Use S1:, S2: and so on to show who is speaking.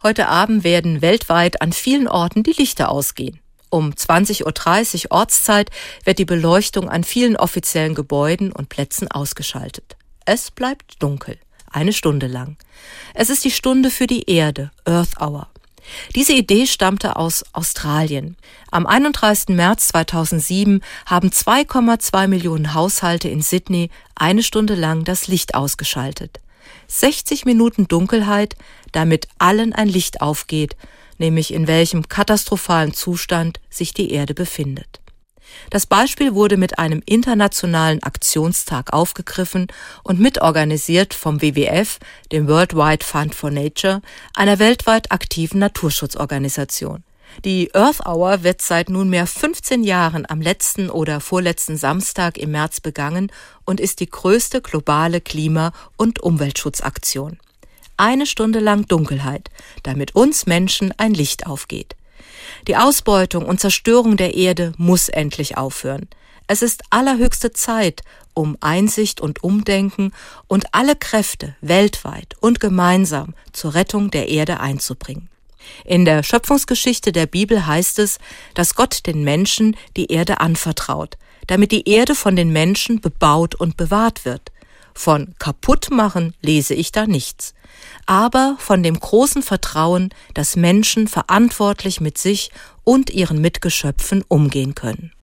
S1: Heute Abend werden weltweit an vielen Orten die Lichter ausgehen. Um 20.30 Uhr Ortszeit wird die Beleuchtung an vielen offiziellen Gebäuden und Plätzen ausgeschaltet. Es bleibt dunkel, eine Stunde lang. Es ist die Stunde für die Erde, Earth Hour. Diese Idee stammte aus Australien. Am 31. März 2007 haben 2,2 Millionen Haushalte in Sydney eine Stunde lang das Licht ausgeschaltet. 60 Minuten Dunkelheit, damit allen ein Licht aufgeht, nämlich in welchem katastrophalen Zustand sich die Erde befindet. Das Beispiel wurde mit einem internationalen Aktionstag aufgegriffen und mitorganisiert vom WWF, dem Worldwide Fund for Nature, einer weltweit aktiven Naturschutzorganisation. Die Earth Hour wird seit nunmehr 15 Jahren am letzten oder vorletzten Samstag im März begangen und ist die größte globale Klima- und Umweltschutzaktion. Eine Stunde lang Dunkelheit, damit uns Menschen ein Licht aufgeht. Die Ausbeutung und Zerstörung der Erde muss endlich aufhören. Es ist allerhöchste Zeit, um Einsicht und Umdenken und alle Kräfte weltweit und gemeinsam zur Rettung der Erde einzubringen. In der Schöpfungsgeschichte der Bibel heißt es, dass Gott den Menschen die Erde anvertraut, damit die Erde von den Menschen bebaut und bewahrt wird. Von kaputtmachen lese ich da nichts, aber von dem großen Vertrauen, dass Menschen verantwortlich mit sich und ihren Mitgeschöpfen umgehen können.